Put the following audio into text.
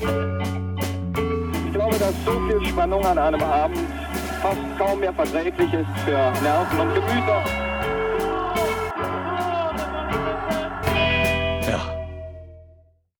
Ich glaube, dass so viel Spannung an einem Abend fast kaum mehr verträglich ist für Nerven und Gemüter.